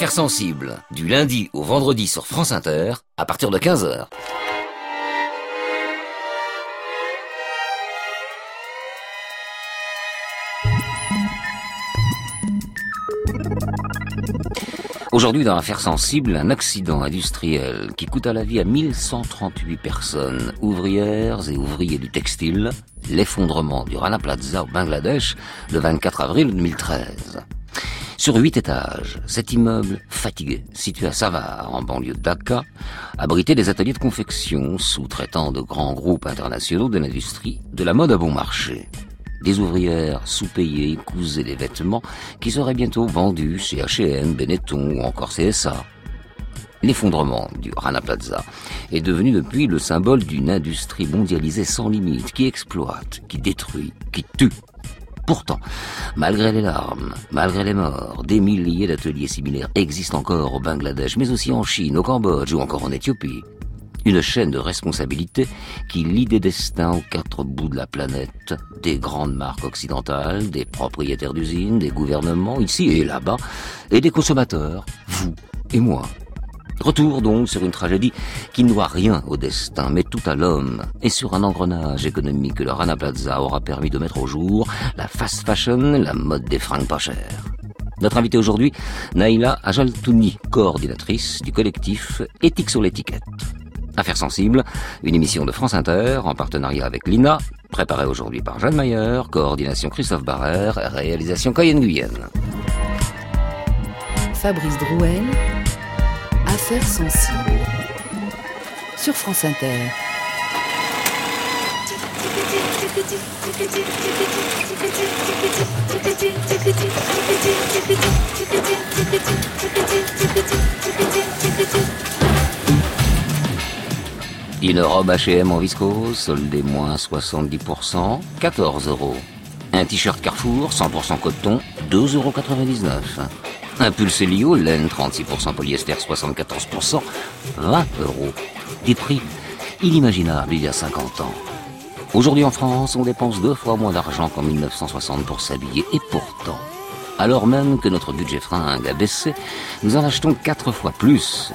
Affaires sensibles, du lundi au vendredi sur France Inter, à partir de 15h. Aujourd'hui, dans l'affaire sensible, un accident industriel qui coûte la vie à 1138 personnes, ouvrières et ouvriers du textile, l'effondrement du Rana Plaza au Bangladesh le 24 avril 2013. Sur huit étages, cet immeuble fatigué, situé à Savar, en banlieue de Dhaka, abritait des ateliers de confection sous-traitant de grands groupes internationaux de l'industrie de la mode à bon marché. Des ouvrières sous-payées cousaient des vêtements qui seraient bientôt vendus chez H&M, Benetton ou encore CSA. L'effondrement du Rana Plaza est devenu depuis le symbole d'une industrie mondialisée sans limite qui exploite, qui détruit, qui tue. Pourtant, malgré les larmes, malgré les morts, des milliers d'ateliers similaires existent encore au Bangladesh, mais aussi en Chine, au Cambodge ou encore en Éthiopie. Une chaîne de responsabilité qui lie des destins aux quatre bouts de la planète, des grandes marques occidentales, des propriétaires d'usines, des gouvernements, ici et là-bas, et des consommateurs, vous et moi. Retour donc sur une tragédie qui ne doit rien au destin, mais tout à l'homme, et sur un engrenage économique que le Rana Plaza aura permis de mettre au jour, la fast fashion, la mode des fringues pas chères. Notre invité aujourd'hui, Naïla Ajaltouni, coordinatrice du collectif Éthique sur l'étiquette. Affaires sensibles, une émission de France Inter en partenariat avec l'INA, préparée aujourd'hui par Jeanne Mayer, coordination Christophe Barrère, réalisation Cayenne Guyenne. Fabrice Drouel, Affaires sensibles sur France Inter. Une robe H&M en viscose, soldée moins 70%, 14 euros. Un t-shirt Carrefour, 100% coton, 2,99 euros. Un pull Célio, laine 36% polyester, 74%, 20 euros. Des prix inimaginables il y a 50 ans. Aujourd'hui en France, on dépense deux fois moins d'argent qu'en 1960 pour s'habiller. Et pourtant, alors même que notre budget fringue a baissé, nous en achetons quatre fois plus.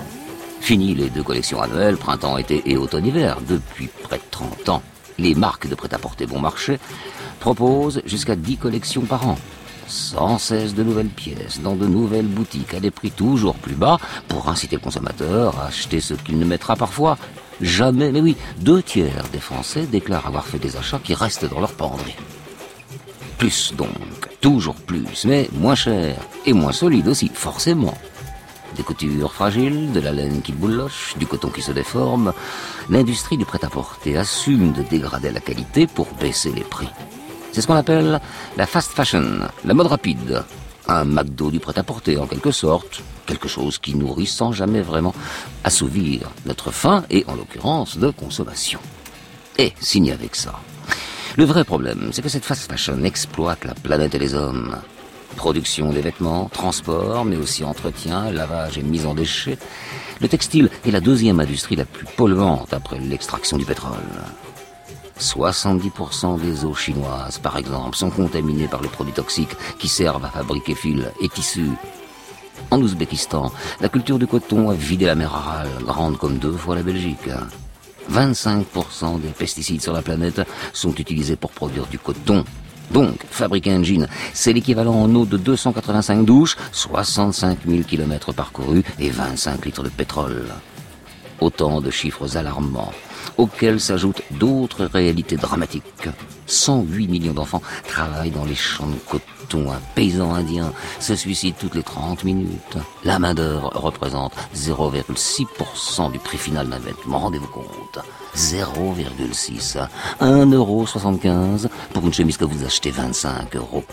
Fini les deux collections annuelles, printemps, été et automne-hiver. Depuis près de 30 ans, les marques de prêt-à-porter bon marché proposent jusqu'à 10 collections par an. Sans cesse de nouvelles pièces, dans de nouvelles boutiques, à des prix toujours plus bas, pour inciter le consommateur à acheter ce qu'il ne mettra parfois jamais. Mais oui, deux tiers des Français déclarent avoir fait des achats qui restent dans leur penderie. Plus donc, toujours plus, mais moins cher et moins solide aussi, forcément. Des coutures fragiles, de la laine qui bouloche, du coton qui se déforme, l'industrie du prêt-à-porter assume de dégrader la qualité pour baisser les prix. C'est ce qu'on appelle la fast fashion, la mode rapide. Un McDo du prêt-à-porter en quelque sorte, quelque chose qui nourrit sans jamais vraiment assouvir notre faim et en l'occurrence de consommation. Et signe avec ça. Le vrai problème, c'est que cette fast fashion exploite la planète et les hommes. Production des vêtements, transport, mais aussi entretien, lavage et mise en déchets. Le textile est la deuxième industrie la plus polluante après l'extraction du pétrole. 70% des eaux chinoises, par exemple, sont contaminées par les produits toxiques qui servent à fabriquer fils et tissus. En Ouzbékistan, la culture du coton a vidé la mer Aral, grande comme deux fois la Belgique. 25% des pesticides sur la planète sont utilisés pour produire du coton. Donc, fabriquer un jean, c'est l'équivalent en eau de 285 douches, 65 000 km parcourus et 25 litres de pétrole. Autant de chiffres alarmants auxquels s'ajoutent d'autres réalités dramatiques. 108 millions d'enfants travaillent dans les champs de coton. Un paysan indien se suicide toutes les 30 minutes. La main-d'œuvre représente 0,6% du prix final d'un vêtement. Rendez-vous compte. 0,6. 1,75€ pour une chemise que vous achetez 25 euros.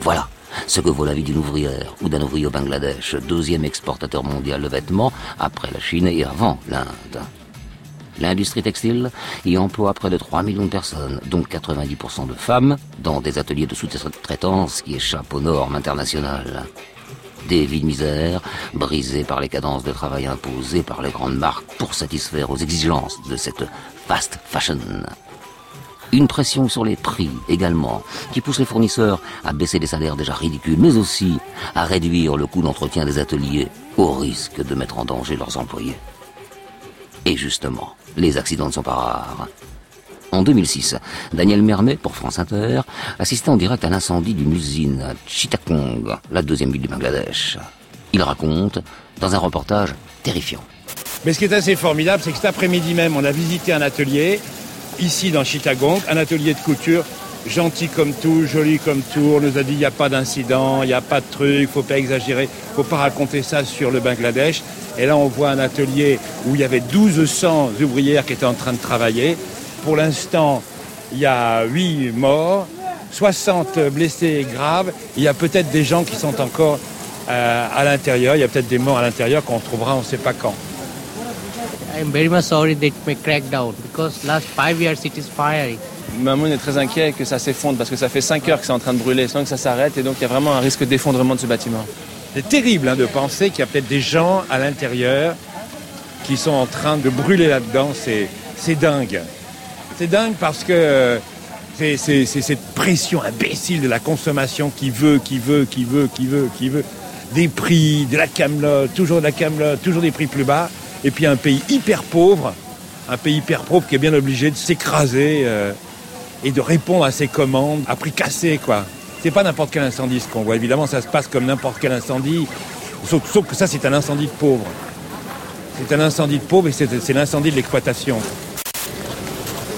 Voilà ce que vaut la vie d'une ouvrière ou d'un ouvrier au Bangladesh, deuxième exportateur mondial de vêtements après la Chine et avant l'Inde. L'industrie textile y emploie près de 3 millions de personnes, dont 90% de femmes, dans des ateliers de sous-traitance qui échappent aux normes internationales. Des vies de misère, brisées par les cadences de travail imposées par les grandes marques pour satisfaire aux exigences de cette fast fashion. Une pression sur les prix également, qui pousse les fournisseurs à baisser des salaires déjà ridicules, mais aussi à réduire le coût d'entretien des ateliers au risque de mettre en danger leurs employés. Et justement, les accidents ne sont pas rares. En 2006, Daniel Mermet, pour France Inter, assistait en direct à l'incendie d'une usine à Chittagong, la deuxième ville du Bangladesh. Il raconte dans un reportage terrifiant. Mais ce qui est assez formidable, c'est que cet après-midi même, on a visité un atelier, ici dans Chittagong, un atelier de couture, gentil comme tout, joli comme tout. On nous a dit il n'y a pas d'incident, il n'y a pas de truc, il faut pas exagérer, il faut pas raconter ça sur le Bangladesh. Et là, on voit un atelier où il y avait 1200 ouvrières qui étaient en train de travailler. Pour l'instant, il y a 8 morts, 60 blessés graves. Il y a peut-être des gens qui sont encore euh, à l'intérieur. Il y a peut-être des morts à l'intérieur qu'on trouvera on ne sait pas quand. I'm very much sorry that it may crack down because last five years it is firing. Mamoun est très inquiet que ça s'effondre parce que ça fait 5 heures que c'est en train de brûler, sans que ça s'arrête et donc il y a vraiment un risque d'effondrement de ce bâtiment. C'est terrible hein, de penser qu'il y a peut-être des gens à l'intérieur qui sont en train de brûler là-dedans. C'est dingue. C'est dingue parce que c'est cette pression imbécile de la consommation qui veut, qui veut, qui veut, qui veut, qui veut. Des prix, de la camelote, toujours de la camelote, toujours des prix plus bas. Et puis un pays hyper pauvre, un pays hyper pauvre qui est bien obligé de s'écraser euh, et de répondre à ses commandes à prix cassé, quoi. C'est pas n'importe quel incendie ce qu'on voit. Évidemment, ça se passe comme n'importe quel incendie, sauf, que ça, c'est un incendie de pauvre. C'est un incendie de pauvre et c'est l'incendie de l'exploitation.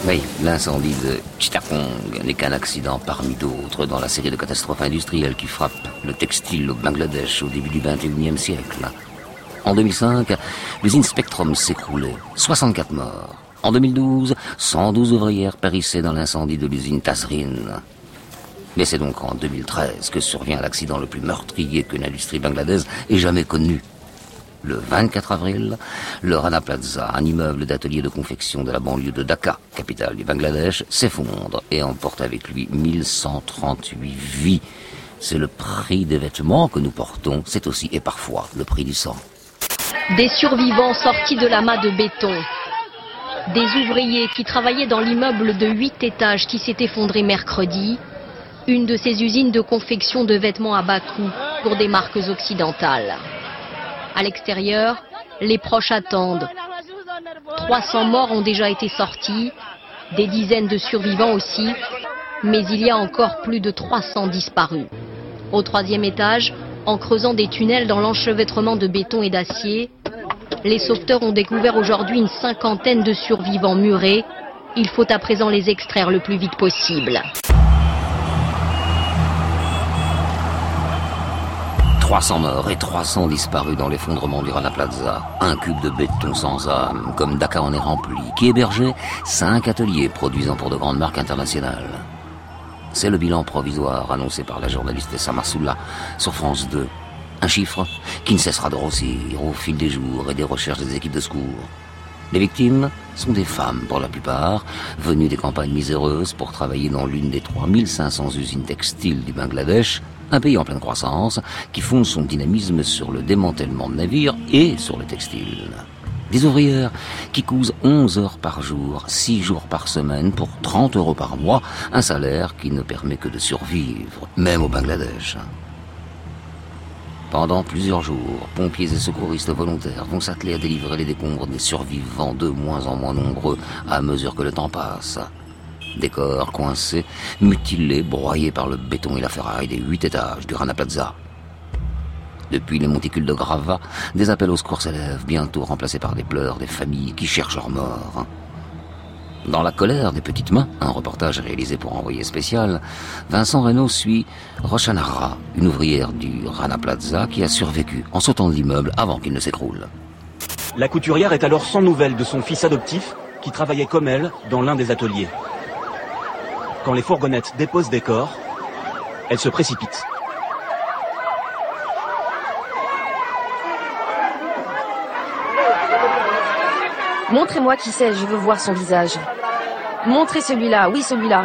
Oui, l'incendie de Chittagong n'est qu'un accident parmi d'autres dans la série de catastrophes industrielles qui frappent le textile au Bangladesh au début du XXIe siècle. En 2005, l'usine Spectrum s'écroulait, 64 morts. En 2012, 112 ouvrières périssaient dans l'incendie de l'usine Tazrin. Mais c'est donc en 2013 que survient l'accident le plus meurtrier que l'industrie bangladaise ait jamais connu. Le 24 avril, le Rana Plaza, un immeuble d'atelier de confection de la banlieue de Dhaka, capitale du Bangladesh, s'effondre et emporte avec lui 1138 vies. C'est le prix des vêtements que nous portons, c'est aussi et parfois le prix du sang. Des survivants sortis de l'amas de béton. Des ouvriers qui travaillaient dans l'immeuble de 8 étages qui s'est effondré mercredi. Une de ces usines de confection de vêtements à bas coût pour des marques occidentales. À l'extérieur, les proches attendent. 300 morts ont déjà été sortis, des dizaines de survivants aussi, mais il y a encore plus de 300 disparus. Au troisième étage, en creusant des tunnels dans l'enchevêtrement de béton et d'acier, les sauveteurs ont découvert aujourd'hui une cinquantaine de survivants murés. Il faut à présent les extraire le plus vite possible. 300 morts et 300 disparus dans l'effondrement du Rana Plaza. Un cube de béton sans âme, comme Dakar en est rempli, qui hébergeait cinq ateliers produisant pour de grandes marques internationales. C'est le bilan provisoire annoncé par la journaliste Samarsoula sur France 2. Un chiffre qui ne cessera de grossir au fil des jours et des recherches des équipes de secours. Les victimes sont des femmes pour la plupart, venues des campagnes miséreuses pour travailler dans l'une des 3500 usines textiles du Bangladesh, un pays en pleine croissance qui fonde son dynamisme sur le démantèlement de navires et sur le textile. Des ouvrières qui cousent 11 heures par jour, 6 jours par semaine pour 30 euros par mois, un salaire qui ne permet que de survivre, même au Bangladesh. Pendant plusieurs jours, pompiers et secouristes volontaires vont s'atteler à délivrer les décombres des survivants de moins en moins nombreux à mesure que le temps passe. Des corps coincés, mutilés, broyés par le béton et la ferraille des huit étages du Rana Plaza. Depuis les monticules de gravats, des appels au secours s'élèvent, bientôt remplacés par des pleurs des familles qui cherchent leurs morts. Dans la colère des petites mains, un reportage réalisé pour Envoyé spécial, Vincent Reynaud suit Roshanara, une ouvrière du Rana Plaza qui a survécu en sautant de l'immeuble avant qu'il ne s'écroule. La couturière est alors sans nouvelles de son fils adoptif qui travaillait comme elle dans l'un des ateliers. Quand les fourgonnettes déposent des corps, elle se précipite. Montrez-moi qui c'est, je veux voir son visage. Montrez celui-là, oui celui-là.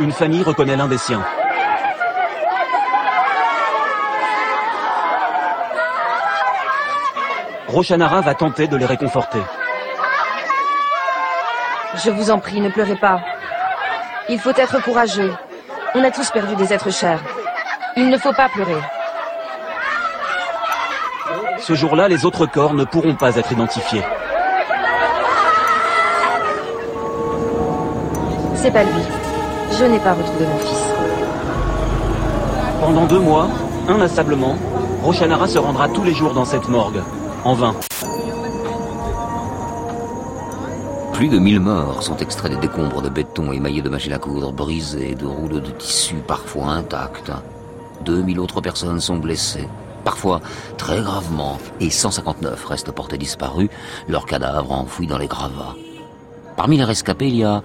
Une famille reconnaît l'un des siens. Rochanara va tenter de les réconforter. Je vous en prie, ne pleurez pas. Il faut être courageux. On a tous perdu des êtres chers. Il ne faut pas pleurer. Ce jour-là, les autres corps ne pourront pas être identifiés. C'est pas lui. Je n'ai pas retrouvé mon fils. Pendant deux mois, inlassablement, Rochanara se rendra tous les jours dans cette morgue. En vain. Plus de 1000 morts sont extraits des décombres de béton émaillés de machines à coudre, brisés, de rouleaux de tissu parfois intacts. 2000 autres personnes sont blessées, parfois très gravement, et 159 restent portés disparus, leurs cadavres enfouis dans les gravats. Parmi les rescapés, il y a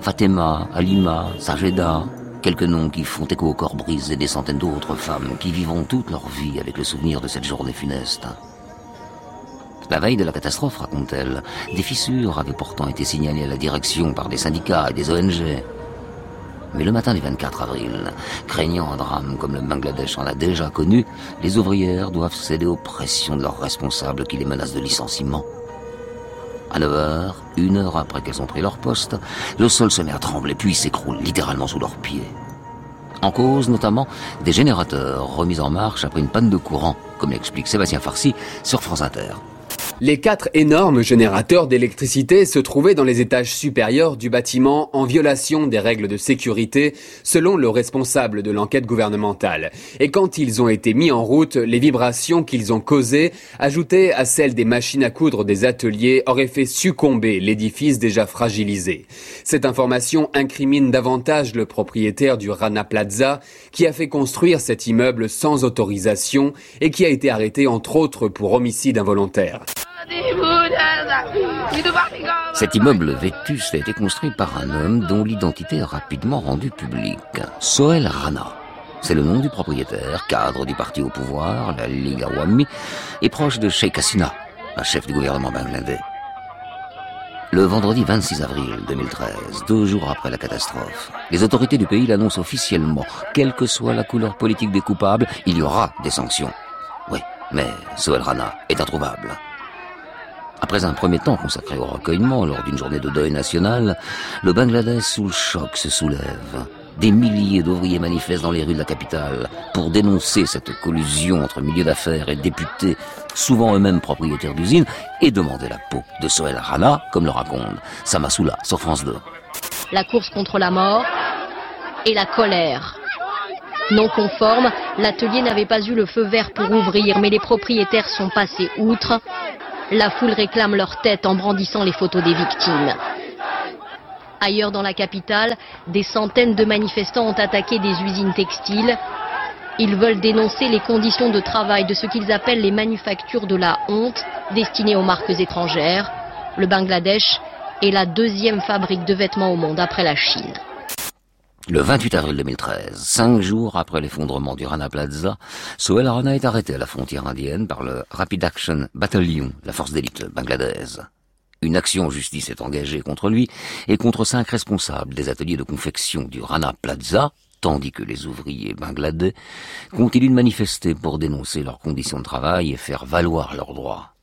Fatima, Alima, Sajeda, quelques noms qui font écho au corps brisé des centaines d'autres femmes qui vivront toute leur vie avec le souvenir de cette journée funeste. La veille de la catastrophe, raconte-t-elle, des fissures avaient pourtant été signalées à la direction par des syndicats et des ONG. Mais le matin du 24 avril, craignant un drame comme le Bangladesh en a déjà connu, les ouvrières doivent céder aux pressions de leurs responsables qui les menacent de licenciement. À 9 heures, une heure après qu'elles ont pris leur poste, le sol se met à trembler puis s'écroule littéralement sous leurs pieds. En cause notamment des générateurs remis en marche après une panne de courant, comme l'explique Sébastien Farcy sur France Inter. Les quatre énormes générateurs d'électricité se trouvaient dans les étages supérieurs du bâtiment en violation des règles de sécurité selon le responsable de l'enquête gouvernementale. Et quand ils ont été mis en route, les vibrations qu'ils ont causées, ajoutées à celles des machines à coudre des ateliers, auraient fait succomber l'édifice déjà fragilisé. Cette information incrimine davantage le propriétaire du Rana Plaza qui a fait construire cet immeuble sans autorisation et qui a été arrêté entre autres pour homicide involontaire. Cet immeuble vétuste a été construit par un homme dont l'identité est rapidement rendue publique. Sohel Rana. C'est le nom du propriétaire, cadre du parti au pouvoir, la Ligue Awami, et proche de Sheikh Hasina, un chef du gouvernement bangladais. Le vendredi 26 avril 2013, deux jours après la catastrophe, les autorités du pays l'annoncent officiellement. Quelle que soit la couleur politique des coupables, il y aura des sanctions. Oui, mais Sohel Rana est introuvable. Après un premier temps consacré au recueillement lors d'une journée de deuil national, le Bangladesh sous le choc se soulève. Des milliers d'ouvriers manifestent dans les rues de la capitale pour dénoncer cette collusion entre milieux d'affaires et députés, souvent eux-mêmes propriétaires d'usines, et demander la peau de Sohel Rana, comme le raconte Samasoula sur France 2. La course contre la mort et la colère. Non conforme, l'atelier n'avait pas eu le feu vert pour ouvrir, mais les propriétaires sont passés outre. La foule réclame leur tête en brandissant les photos des victimes. Ailleurs dans la capitale, des centaines de manifestants ont attaqué des usines textiles. Ils veulent dénoncer les conditions de travail de ce qu'ils appellent les manufactures de la honte destinées aux marques étrangères. Le Bangladesh est la deuxième fabrique de vêtements au monde après la Chine. Le 28 avril 2013, cinq jours après l'effondrement du Rana Plaza, Sohel Rana est arrêté à la frontière indienne par le Rapid Action Battalion, la force d'élite bangladaise. Une action en justice est engagée contre lui et contre cinq responsables des ateliers de confection du Rana Plaza, tandis que les ouvriers bangladais continuent de manifester pour dénoncer leurs conditions de travail et faire valoir leurs droits.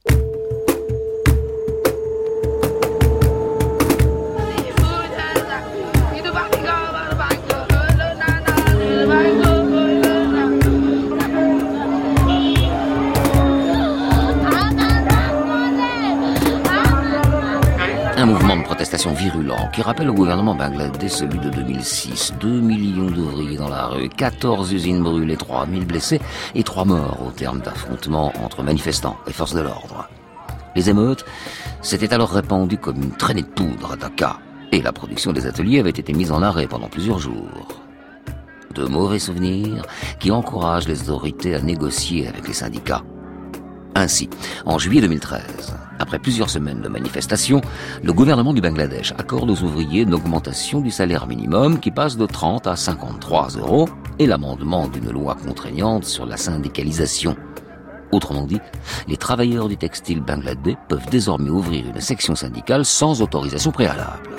Mouvement de protestation virulent qui rappelle au gouvernement bangladais celui de 2006. 2 millions d'ouvriers dans la rue, 14 usines brûlées, 3000 blessés et 3 morts au terme d'affrontements entre manifestants et forces de l'ordre. Les émeutes s'étaient alors répandues comme une traînée de poudre à Dhaka et la production des ateliers avait été mise en arrêt pendant plusieurs jours. De mauvais souvenirs qui encouragent les autorités à négocier avec les syndicats. Ainsi, en juillet 2013, après plusieurs semaines de manifestations, le gouvernement du Bangladesh accorde aux ouvriers une augmentation du salaire minimum qui passe de 30 à 53 euros et l'amendement d'une loi contraignante sur la syndicalisation. Autrement dit, les travailleurs du textile bangladais peuvent désormais ouvrir une section syndicale sans autorisation préalable.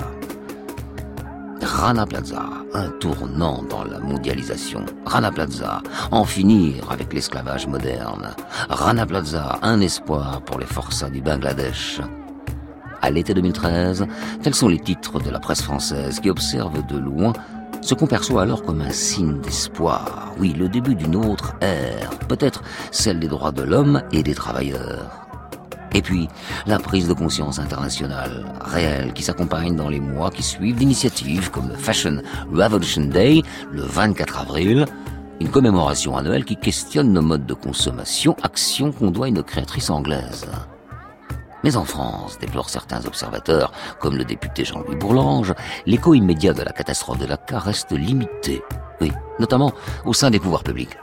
Rana Plaza, un tournant dans la mondialisation. Rana Plaza, en finir avec l'esclavage moderne. Rana Plaza, un espoir pour les forçats du Bangladesh. À l'été 2013, tels sont les titres de la presse française qui observe de loin Ce qu'on perçoit alors comme un signe d'espoir, oui, le début d'une autre ère, peut-être celle des droits de l'homme et des travailleurs. Et puis, la prise de conscience internationale, réelle, qui s'accompagne dans les mois qui suivent d'initiatives comme le Fashion Revolution Day, le 24 avril, une commémoration annuelle qui questionne nos modes de consommation, action qu'on doit à une créatrice anglaise. Mais en France, déplorent certains observateurs, comme le député Jean-Louis Bourlange, l'écho immédiat de la catastrophe de la l'ACA reste limité. Oui, notamment au sein des pouvoirs publics.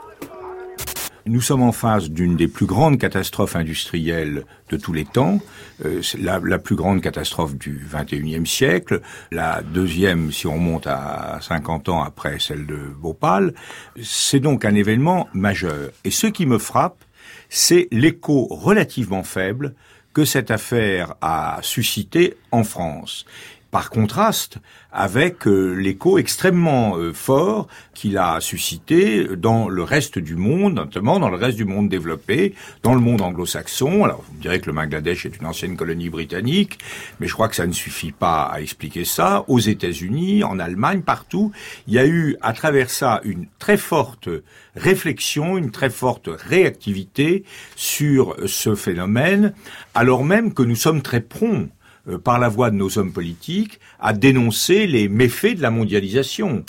Nous sommes en face d'une des plus grandes catastrophes industrielles de tous les temps, euh, la, la, plus grande catastrophe du 21e siècle, la deuxième si on monte à 50 ans après celle de Bhopal. C'est donc un événement majeur. Et ce qui me frappe, c'est l'écho relativement faible que cette affaire a suscité en France par contraste avec euh, l'écho extrêmement euh, fort qu'il a suscité dans le reste du monde, notamment dans le reste du monde développé, dans le monde anglo-saxon. Alors, vous me direz que le Bangladesh est une ancienne colonie britannique, mais je crois que ça ne suffit pas à expliquer ça. Aux États-Unis, en Allemagne, partout, il y a eu à travers ça une très forte réflexion, une très forte réactivité sur ce phénomène, alors même que nous sommes très prompts euh, par la voix de nos hommes politiques, à dénoncer les méfaits de la mondialisation.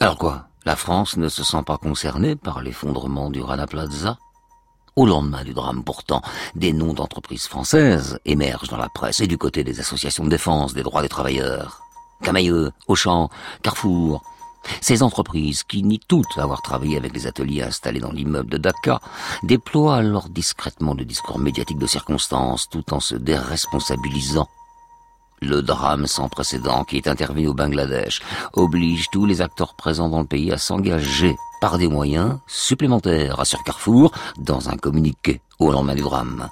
Alors quoi La France ne se sent pas concernée par l'effondrement du Rana Plaza? Au lendemain du drame pourtant, des noms d'entreprises françaises émergent dans la presse et du côté des associations de défense des droits des travailleurs. Camailleux, Auchan, Carrefour, ces entreprises, qui nient toutes avoir travaillé avec les ateliers installés dans l'immeuble de Dhaka, déploient alors discrètement le discours médiatique de circonstance tout en se déresponsabilisant. Le drame sans précédent qui est intervenu au Bangladesh oblige tous les acteurs présents dans le pays à s'engager par des moyens supplémentaires, assure Carrefour, dans un communiqué au lendemain du drame.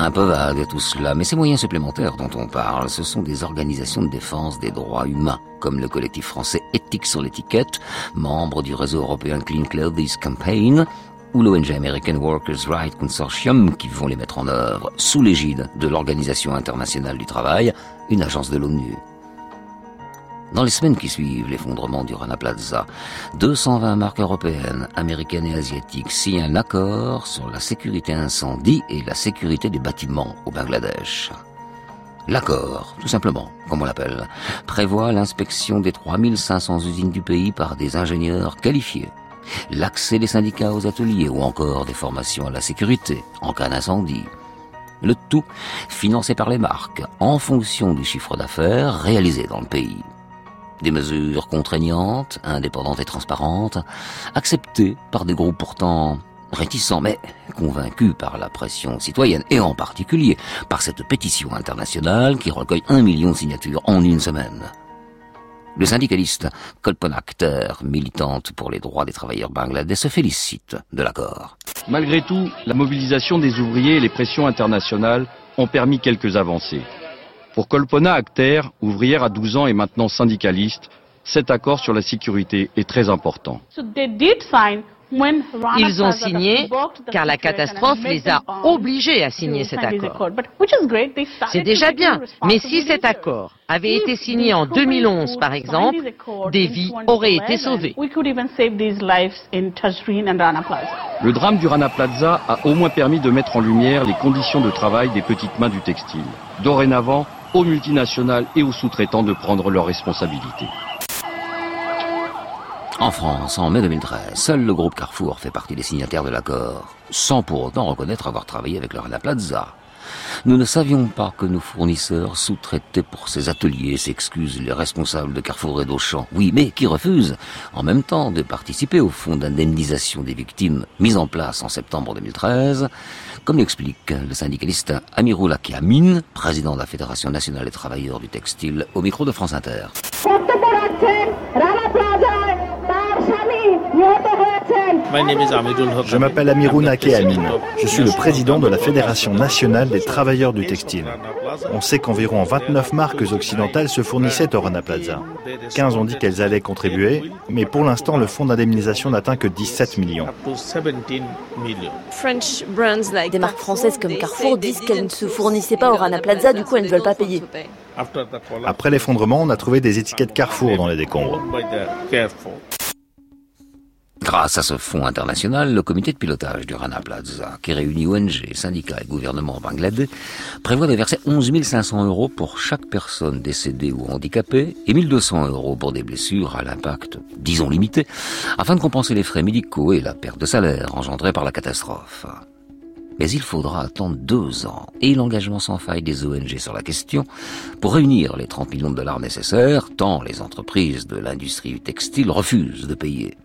Un peu vague tout cela, mais ces moyens supplémentaires dont on parle, ce sont des organisations de défense des droits humains, comme le collectif français Éthique sur l'étiquette, membre du réseau européen Clean Clothes Campaign, ou l'ONG American Workers' Rights Consortium qui vont les mettre en œuvre sous l'égide de l'Organisation internationale du travail, une agence de l'ONU. Dans les semaines qui suivent l'effondrement du Rana Plaza, 220 marques européennes, américaines et asiatiques signent un accord sur la sécurité incendie et la sécurité des bâtiments au Bangladesh. L'accord, tout simplement, comme on l'appelle, prévoit l'inspection des 3500 usines du pays par des ingénieurs qualifiés, l'accès des syndicats aux ateliers ou encore des formations à la sécurité en cas d'incendie. Le tout financé par les marques en fonction du chiffre d'affaires réalisé dans le pays. Des mesures contraignantes, indépendantes et transparentes, acceptées par des groupes pourtant réticents mais convaincus par la pression citoyenne et en particulier par cette pétition internationale qui recueille un million de signatures en une semaine. Le syndicaliste Kolpana Akhter, militante pour les droits des travailleurs bangladais, se félicite de l'accord. Malgré tout, la mobilisation des ouvriers et les pressions internationales ont permis quelques avancées. Pour Kolpona Akhter, ouvrière à 12 ans et maintenant syndicaliste, cet accord sur la sécurité est très important. Ils ont signé car la catastrophe les a obligés à signer cet accord. C'est déjà bien, mais si cet accord avait été signé en 2011 par exemple, des vies auraient été sauvées. Le drame du Rana Plaza a au moins permis de mettre en lumière les conditions de travail des petites mains du textile. Dorénavant, aux multinationales et aux sous-traitants de prendre leurs responsabilités. En France, en mai 2013, seul le groupe Carrefour fait partie des signataires de l'accord, sans pour autant reconnaître avoir travaillé avec le Rana Plaza. Nous ne savions pas que nos fournisseurs sous-traitaient pour ces ateliers, s'excusent les responsables de Carrefour et d'Auchan. Oui, mais qui refusent, en même temps, de participer au fonds d'indemnisation des victimes mis en place en septembre 2013, comme l'explique le syndicaliste Amirul Amin, président de la Fédération nationale des travailleurs du textile, au micro de France Inter. Je m'appelle Amirou Nake Amin. Je suis le président de la Fédération nationale des travailleurs du textile. On sait qu'environ 29 marques occidentales se fournissaient au Rana Plaza. 15 ont dit qu'elles allaient contribuer, mais pour l'instant, le fonds d'indemnisation n'atteint que 17 millions. Des marques françaises comme Carrefour disent qu'elles ne se fournissaient pas au Rana Plaza, du coup elles ne veulent pas payer. Après l'effondrement, on a trouvé des étiquettes Carrefour dans les décombres. Grâce à ce fonds international, le comité de pilotage du Rana Plaza, qui réunit ONG, syndicats et gouvernements bangladais, prévoit de verser 11 500 euros pour chaque personne décédée ou handicapée et 1200 euros pour des blessures à l'impact, disons limité, afin de compenser les frais médicaux et la perte de salaire engendrée par la catastrophe. Mais il faudra attendre deux ans et l'engagement sans faille des ONG sur la question pour réunir les 30 millions de dollars nécessaires, tant les entreprises de l'industrie textile refusent de payer.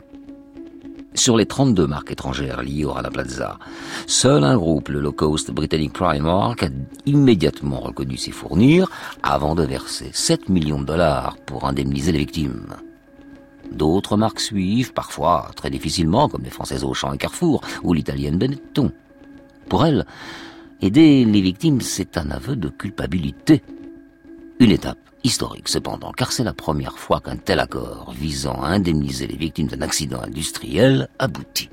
Sur les 32 marques étrangères liées au Rana Plaza, seul un groupe, le low-cost britannique Primark, a immédiatement reconnu s'y fournir avant de verser 7 millions de dollars pour indemniser les victimes. D'autres marques suivent, parfois très difficilement, comme les françaises Auchan et Carrefour, ou l'italienne Benetton. Pour elles, aider les victimes, c'est un aveu de culpabilité. Une étape historique cependant, car c'est la première fois qu'un tel accord visant à indemniser les victimes d'un accident industriel aboutit.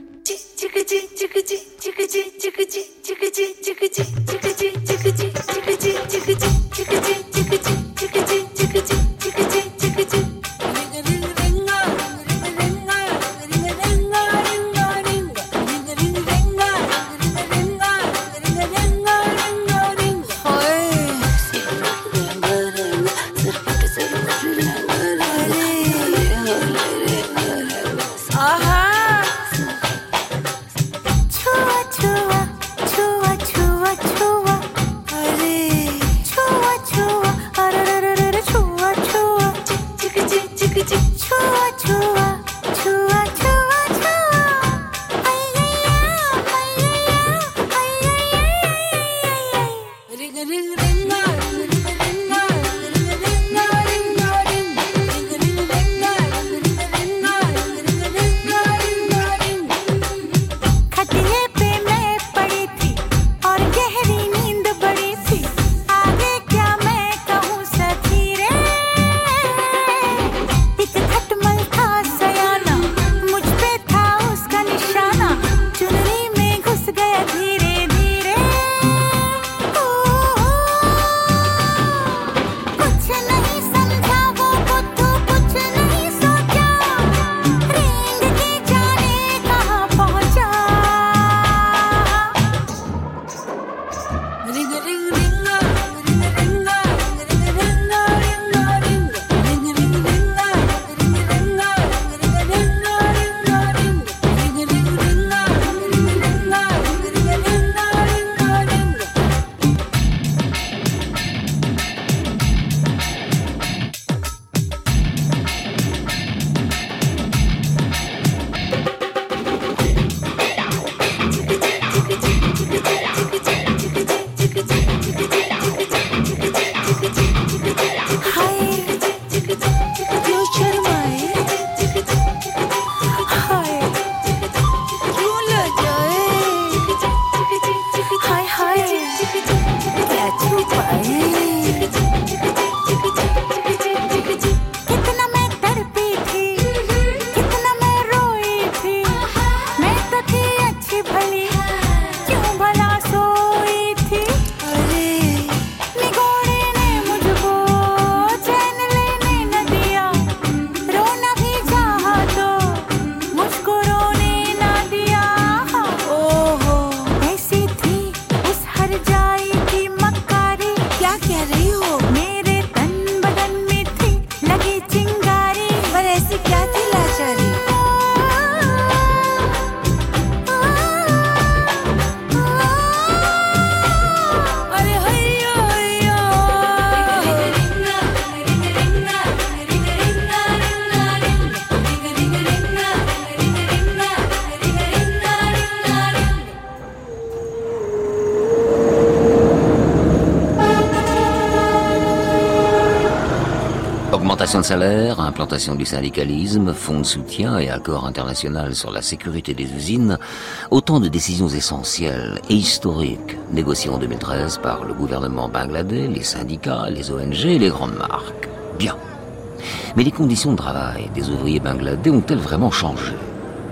Implantation du syndicalisme, fonds de soutien et accord international sur la sécurité des usines, autant de décisions essentielles et historiques négociées en 2013 par le gouvernement bangladais, les syndicats, les ONG et les grandes marques. Bien. Mais les conditions de travail des ouvriers bangladais ont-elles vraiment changé?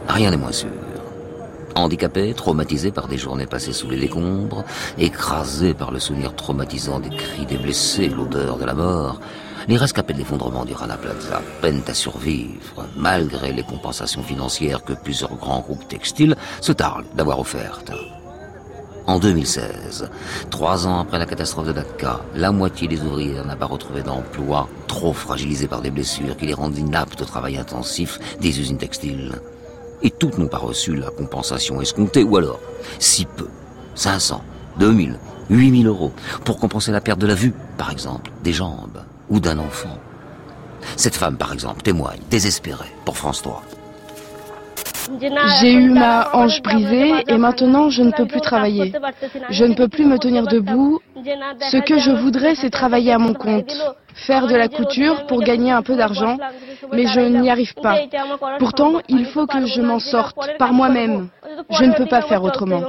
Rien n'est moins sûr. Handicapés, traumatisés par des journées passées sous les décombres, écrasés par le souvenir traumatisant des cris des blessés, l'odeur de la mort, les rescapés de l'effondrement du Rana Plaza peinent à survivre, malgré les compensations financières que plusieurs grands groupes textiles se targuent d'avoir offertes. En 2016, trois ans après la catastrophe de Dhaka, la moitié des ouvrières n'a pas retrouvé d'emploi, trop fragilisés par des blessures qui les rendent inaptes au travail intensif des usines textiles. Et toutes n'ont pas reçu la compensation escomptée, ou alors, si peu, 500, 2000, 8000 euros, pour compenser la perte de la vue, par exemple, des jambes ou d'un enfant. Cette femme, par exemple, témoigne, désespérée, pour France 3. J'ai eu ma hanche brisée et maintenant je ne peux plus travailler. Je ne peux plus me tenir debout. Ce que je voudrais, c'est travailler à mon compte, faire de la couture pour gagner un peu d'argent, mais je n'y arrive pas. Pourtant, il faut que je m'en sorte par moi-même. Je ne peux pas faire autrement.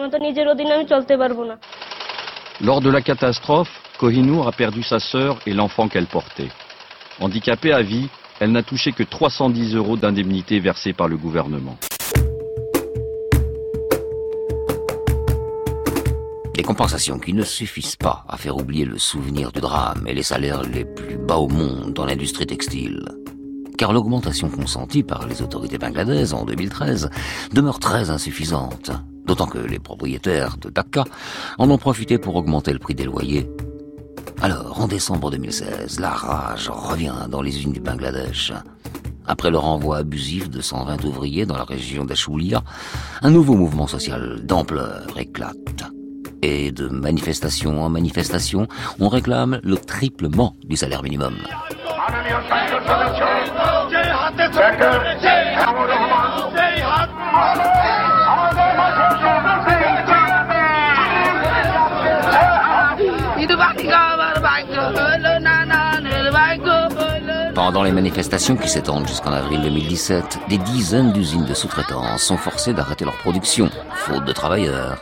Lors de la catastrophe, Kohinoor a perdu sa sœur et l'enfant qu'elle portait. Handicapée à vie, elle n'a touché que 310 euros d'indemnité versée par le gouvernement. Des compensations qui ne suffisent pas à faire oublier le souvenir du drame et les salaires les plus bas au monde dans l'industrie textile. Car l'augmentation consentie par les autorités bangladaises en 2013 demeure très insuffisante. D'autant que les propriétaires de Dhaka en ont profité pour augmenter le prix des loyers. Alors, en décembre 2016, la rage revient dans les usines du Bangladesh. Après le renvoi abusif de 120 ouvriers dans la région d'Achoulia, un nouveau mouvement social d'ampleur éclate. Et de manifestation en manifestation, on réclame le triplement du salaire minimum. Les manifestations qui s'étendent jusqu'en avril 2017, des dizaines d'usines de sous-traitance sont forcées d'arrêter leur production, faute de travailleurs.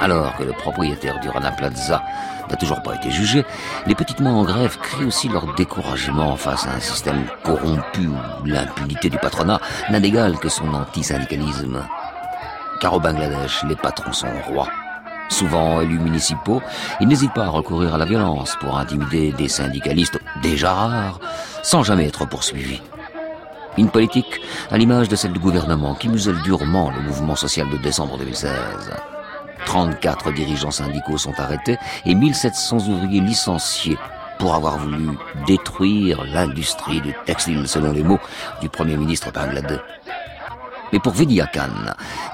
Alors que le propriétaire du Rana Plaza n'a toujours pas été jugé, les petites mains en grève crient aussi leur découragement face à un système corrompu où l'impunité du patronat n'a d'égal que son antisyndicalisme. Car au Bangladesh, les patrons sont rois. Souvent élus municipaux, ils n'hésitent pas à recourir à la violence pour intimider des syndicalistes déjà rares, sans jamais être poursuivis. Une politique à l'image de celle du gouvernement qui muselle durement le mouvement social de décembre 2016. 34 dirigeants syndicaux sont arrêtés et 1700 ouvriers licenciés pour avoir voulu détruire l'industrie du textile, selon les mots du Premier ministre bangladais. Mais pour Vidya Khan,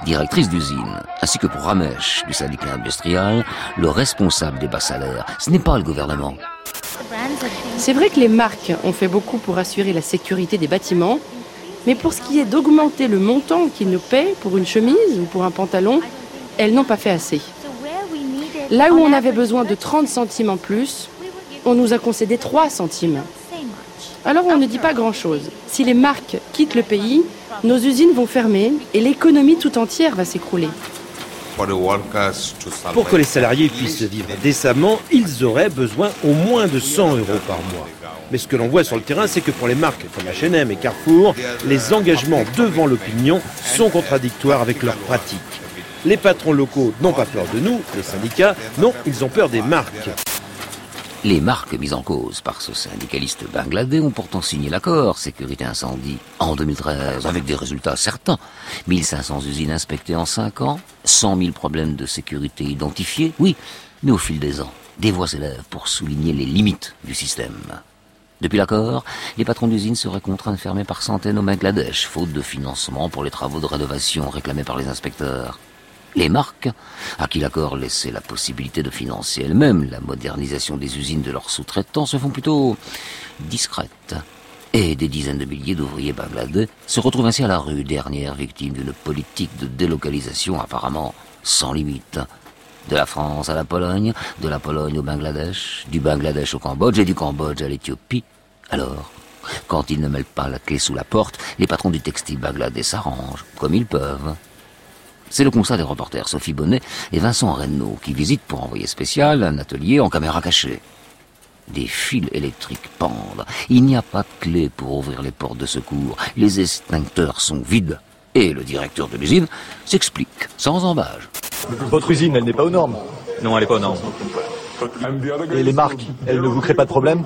directrice d'usine, ainsi que pour Ramesh du syndicat industriel, le responsable des bas salaires, ce n'est pas le gouvernement. C'est vrai que les marques ont fait beaucoup pour assurer la sécurité des bâtiments, mais pour ce qui est d'augmenter le montant qu'ils nous paient pour une chemise ou pour un pantalon, elles n'ont pas fait assez. Là où on avait besoin de 30 centimes en plus, on nous a concédé 3 centimes. Alors on ne dit pas grand-chose. Si les marques quittent le pays, nos usines vont fermer et l'économie tout entière va s'écrouler. Pour que les salariés puissent vivre décemment, ils auraient besoin au moins de 100 euros par mois. Mais ce que l'on voit sur le terrain, c'est que pour les marques comme H&M et Carrefour, les engagements devant l'opinion sont contradictoires avec leurs pratiques. Les patrons locaux n'ont pas peur de nous, les syndicats, non, ils ont peur des marques. Les marques mises en cause par ce syndicaliste bangladais ont pourtant signé l'accord sécurité incendie en 2013 avec des résultats certains. 1500 usines inspectées en 5 ans, 100 000 problèmes de sécurité identifiés, oui, mais au fil des ans, des voix s'élèvent pour souligner les limites du système. Depuis l'accord, les patrons d'usines seraient contraints de fermer par centaines au Bangladesh, faute de financement pour les travaux de rénovation réclamés par les inspecteurs. Les marques, à qui l'accord laissait la possibilité de financer elles-mêmes la modernisation des usines de leurs sous-traitants, se font plutôt discrètes. Et des dizaines de milliers d'ouvriers bangladais se retrouvent ainsi à la rue, dernière victime d'une politique de délocalisation apparemment sans limite. De la France à la Pologne, de la Pologne au Bangladesh, du Bangladesh au Cambodge et du Cambodge à l'Éthiopie. Alors, Quand ils ne mêlent pas la clé sous la porte, les patrons du textile bagladais s'arrangent, comme ils peuvent. C'est le constat des reporters Sophie Bonnet et Vincent Reynaud qui visitent pour envoyer spécial un atelier en caméra cachée. Des fils électriques pendent. Il n'y a pas de clé pour ouvrir les portes de secours. Les extincteurs sont vides. Et le directeur de l'usine s'explique, sans embâge. Votre usine, elle n'est pas aux normes. Non, elle n'est pas aux normes. Et les marques, elles ne vous créent pas de problème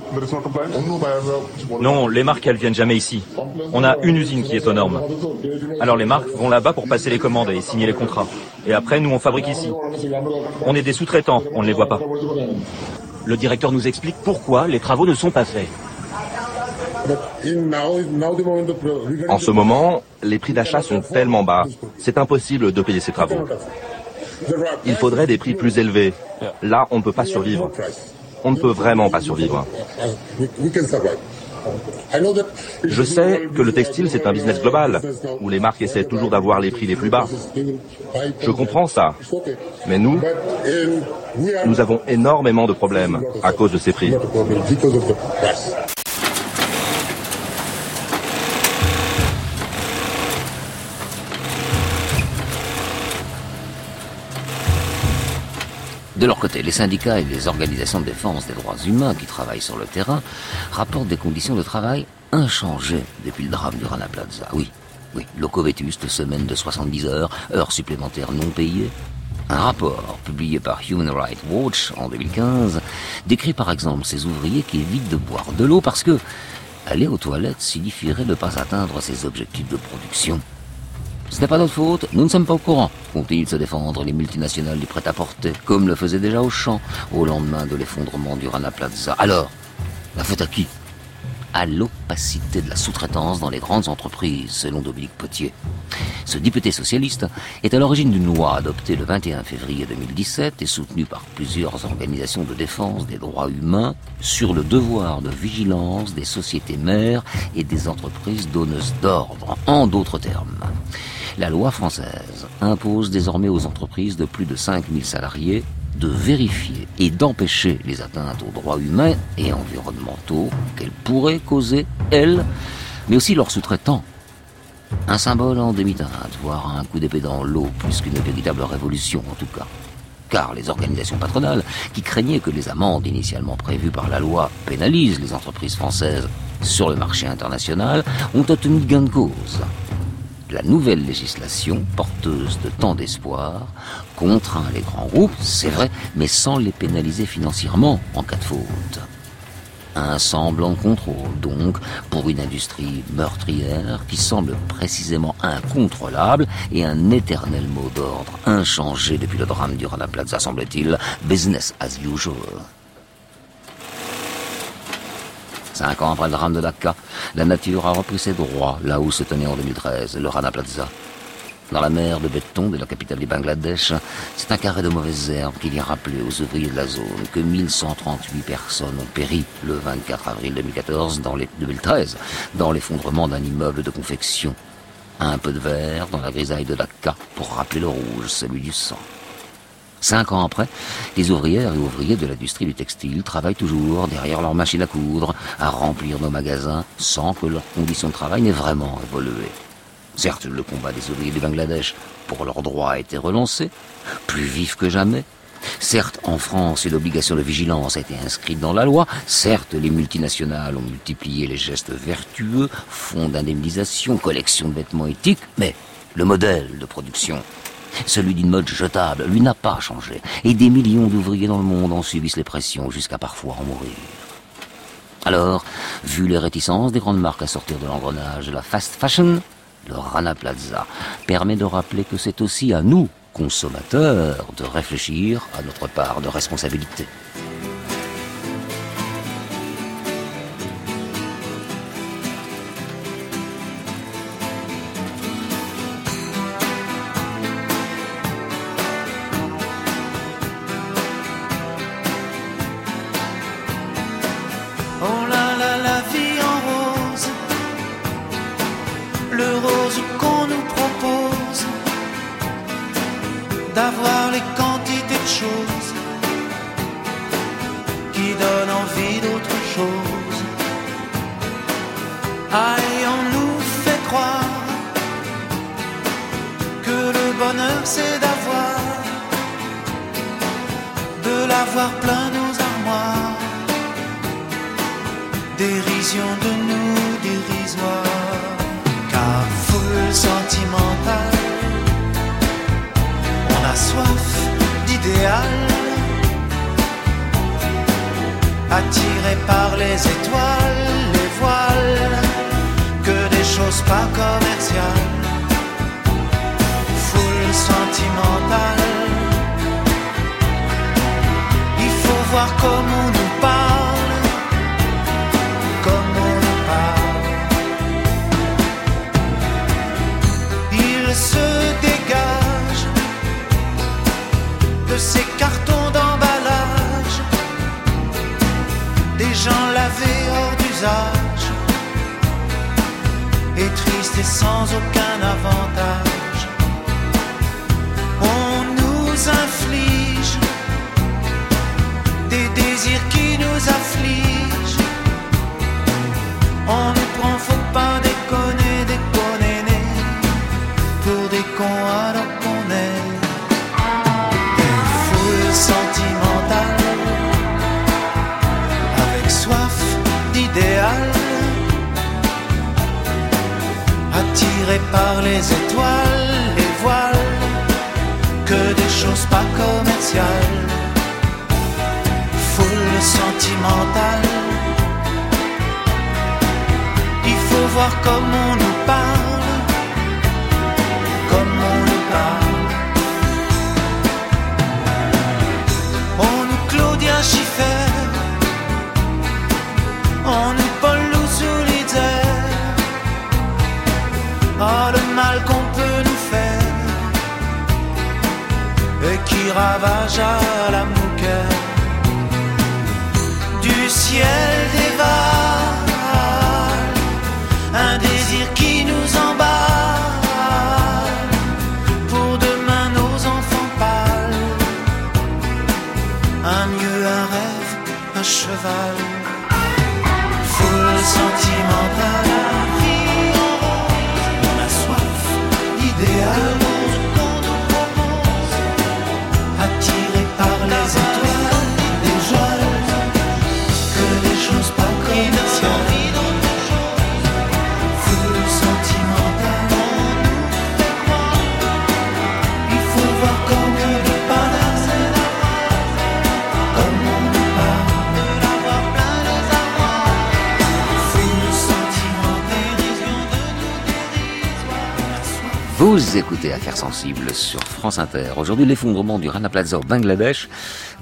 Non, les marques, elles viennent jamais ici. On a une usine qui est aux normes. Alors les marques vont là-bas pour passer les commandes et signer les contrats. Et après, nous, on fabrique ici. On est des sous-traitants, on ne les voit pas. Le directeur nous explique pourquoi les travaux ne sont pas faits. En ce moment, les prix d'achat sont tellement bas, c'est impossible de payer ces travaux. Il faudrait des prix plus élevés. Là, on ne peut pas survivre. On ne peut vraiment pas survivre. Je sais que le textile, c'est un business global, où les marques essaient toujours d'avoir les prix les plus bas. Je comprends ça. Mais nous, nous avons énormément de problèmes à cause de ces prix. De leur côté, les syndicats et les organisations de défense des droits humains qui travaillent sur le terrain rapportent des conditions de travail inchangées depuis le drame du Rana Plaza. Oui, oui, locaux vétustes, semaine de 70 heures, heures supplémentaires non payées. Un rapport publié par Human Rights Watch en 2015 décrit par exemple ces ouvriers qui évitent de boire de l'eau parce que aller aux toilettes signifierait ne pas atteindre ses objectifs de production. Ce n'est pas notre faute, nous ne sommes pas au courant. Vont-ils se défendre les multinationales du prêt-à-porter, comme le faisait déjà Auchan, au lendemain de l'effondrement du Rana Plaza? Alors, la faute à qui? À l'opacité de la sous-traitance dans les grandes entreprises, selon Dominique Potier. Ce député socialiste est à l'origine d'une loi adoptée le 21 février 2017 et soutenue par plusieurs organisations de défense des droits humains sur le devoir de vigilance des sociétés mères et des entreprises donneuses d'ordre. En d'autres termes, la loi française impose désormais aux entreprises de plus de 5000 salariés de vérifier et d'empêcher les atteintes aux droits humains et environnementaux qu'elles pourraient causer, elles, mais aussi leurs sous-traitants. Un symbole en demi-teinte, voire un coup d'épée dans l'eau, plus qu'une véritable révolution en tout cas. Car les organisations patronales, qui craignaient que les amendes initialement prévues par la loi pénalisent les entreprises françaises sur le marché international, ont obtenu gain de cause la nouvelle législation, porteuse de tant d'espoir, contraint les grands groupes, c'est vrai, mais sans les pénaliser financièrement en cas de faute. Un semblant de contrôle, donc, pour une industrie meurtrière qui semble précisément incontrôlable et un éternel mot d'ordre inchangé depuis le drame du Rana Plaza, semble-t-il, business as usual. Cinq ans après le drame de Dakar, la nature a repris ses droits là où se tenait en 2013 le Rana Plaza. Dans la mer de béton de la capitale du Bangladesh, c'est un carré de mauvaises herbes qui vient rappeler aux ouvriers de la zone que 1138 personnes ont péri le 24 avril 2014 dans les 2013 dans l'effondrement d'un immeuble de confection. Un peu de verre dans la grisaille de Dakar pour rappeler le rouge, celui du sang. Cinq ans après, les ouvrières et ouvriers de l'industrie du textile travaillent toujours derrière leur machine à coudre, à remplir nos magasins, sans que leurs conditions de travail n'aient vraiment évolué. Certes, le combat des ouvriers du Bangladesh pour leurs droits a été relancé, plus vif que jamais. Certes, en France, une obligation de vigilance a été inscrite dans la loi. Certes, les multinationales ont multiplié les gestes vertueux, fonds d'indemnisation, collection de vêtements éthiques, mais le modèle de production celui d'une mode jetable, lui n'a pas changé. Et des millions d'ouvriers dans le monde en subissent les pressions jusqu'à parfois en mourir. Alors, vu les réticences des grandes marques à sortir de l'engrenage de la fast fashion, le Rana Plaza permet de rappeler que c'est aussi à nous, consommateurs, de réfléchir à notre part de responsabilité. Affligent. On nous prend, faut pas déconner, déconner, pour des cons alors qu'on est. Des foules sentimentales. Avec soif d'idéal, attiré par les étoiles, Il faut voir comme on nous parle, comme on nous parle. On nous Claudia Schiffer on nous Paul Solitaire. Ah, le mal qu'on peut nous faire et qui ravage à la ciel un désir qui nous emballe. Pour demain nos enfants pâles un mieux un rêve un cheval. Foule sentimentale. Vous écoutez Affaires sensibles sur France Inter. Aujourd'hui, l'effondrement du Rana Plaza au Bangladesh,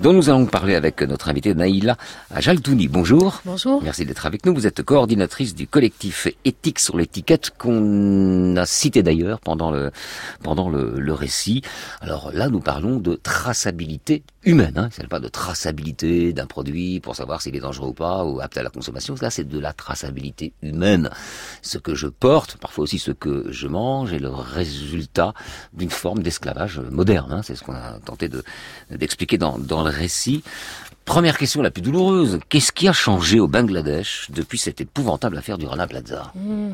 dont nous allons parler avec notre invitée Naïla Ajaltouni. Bonjour. Bonjour. Merci d'être avec nous. Vous êtes coordinatrice du collectif Éthique sur l'étiquette qu'on a cité d'ailleurs pendant le, pendant le, le récit. Alors là, nous parlons de traçabilité humaine. Hein. Ce n'est pas de traçabilité d'un produit pour savoir s'il est dangereux ou pas ou apte à la consommation. Là, c'est de la traçabilité humaine. Ce que je porte, parfois aussi ce que je mange, est le résultat d'une forme d'esclavage moderne. Hein. C'est ce qu'on a tenté de, d'expliquer dans, dans récit. Première question la plus douloureuse. Qu'est-ce qui a changé au Bangladesh depuis cette épouvantable affaire du Rana Plaza? Mmh.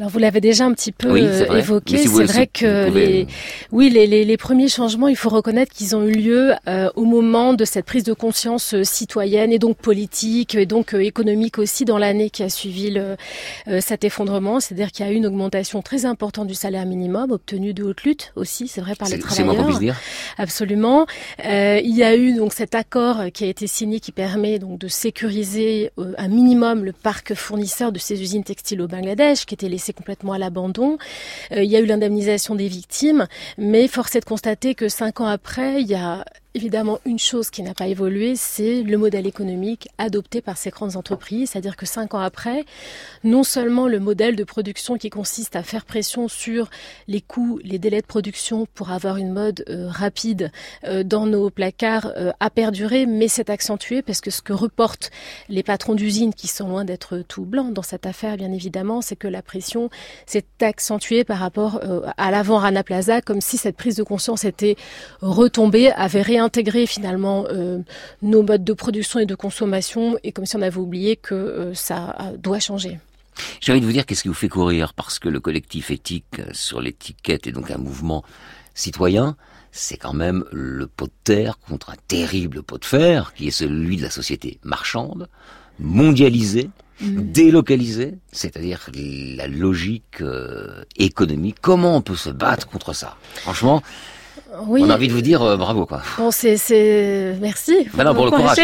Alors vous l'avez déjà un petit peu Oui, euh, c'est évoqué. Si c'est vrai que pouvez- les, oui, les, les, les premiers changements, il faut reconnaître qu'ils ont eu lieu euh, au moment de cette prise de conscience euh, citoyenne et donc politique et donc économique aussi dans l'année qui a suivi le, euh, cet effondrement. C'est-à-dire qu'il y a eu une augmentation très importante du salaire minimum obtenu de haute lutte aussi, c'est vrai par les C'est- c'est travailleurs. qu'on puisse dire. Absolument. Euh, il y a eu donc cet accord qui a été signé qui permet donc de sécuriser euh, un minimum le parc fournisseur de ces usines textiles au Bangladesh qui était laissé complètement à l'abandon. Euh, il y a eu l'indemnisation des victimes, mais force est de constater que cinq ans après, il y a évidemment une chose qui n'a pas évolué, c'est le modèle économique adopté par ces grandes entreprises. C'est-à-dire que cinq ans après, non seulement le modèle de production qui consiste à faire pression sur les coûts, les délais de production pour avoir une mode euh, rapide euh, dans nos placards euh, a perduré, mais s'est accentué parce que ce que reportent les patrons d'usines qui sont loin d'être tout blancs dans cette affaire, bien évidemment, c'est que la pression s'est accentuée par rapport à l'avant Rana Plaza, comme si cette prise de conscience était retombée, avait réintégré finalement euh, nos modes de production et de consommation, et comme si on avait oublié que euh, ça euh, doit changer. J'ai envie de vous dire qu'est-ce qui vous fait courir? Parce que le collectif éthique sur l'étiquette est donc un mouvement citoyen. C'est quand même le pot de terre contre un terrible pot de fer qui est celui de la société marchande, mondialisée, mm. délocalisée, c'est-à-dire la logique euh, économique. Comment on peut se battre contre ça? Franchement, oui. On a envie de vous dire euh, bravo quoi. Bon c'est c'est merci. Bah non pour le courage,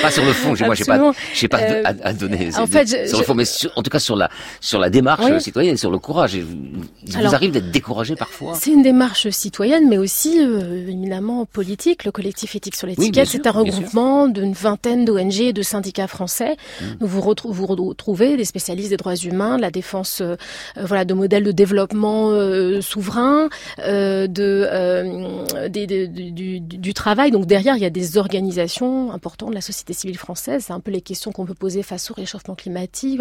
pas, sur le fond. Moi j'ai pas j'ai pas euh, à, donner. En fait, sur le fond, mais en tout cas sur la sur la démarche citoyenne, sur le courage. Il vous arrive d'être découragé parfois? C'est une démarche citoyenne, mais aussi euh, éminemment politique. Le collectif éthique sur l'étiquette, c'est un regroupement d'une vingtaine d'ONG et de syndicats français. Mmh. Vous, vous retrouvez des spécialistes des droits humains, de la défense, euh, voilà, de modèles de développement souverain, de euh, du, travail. Donc derrière, il y a des organisations importantes de la société civile française. C'est un peu les questions qu'on peut poser face au réchauffement climatique.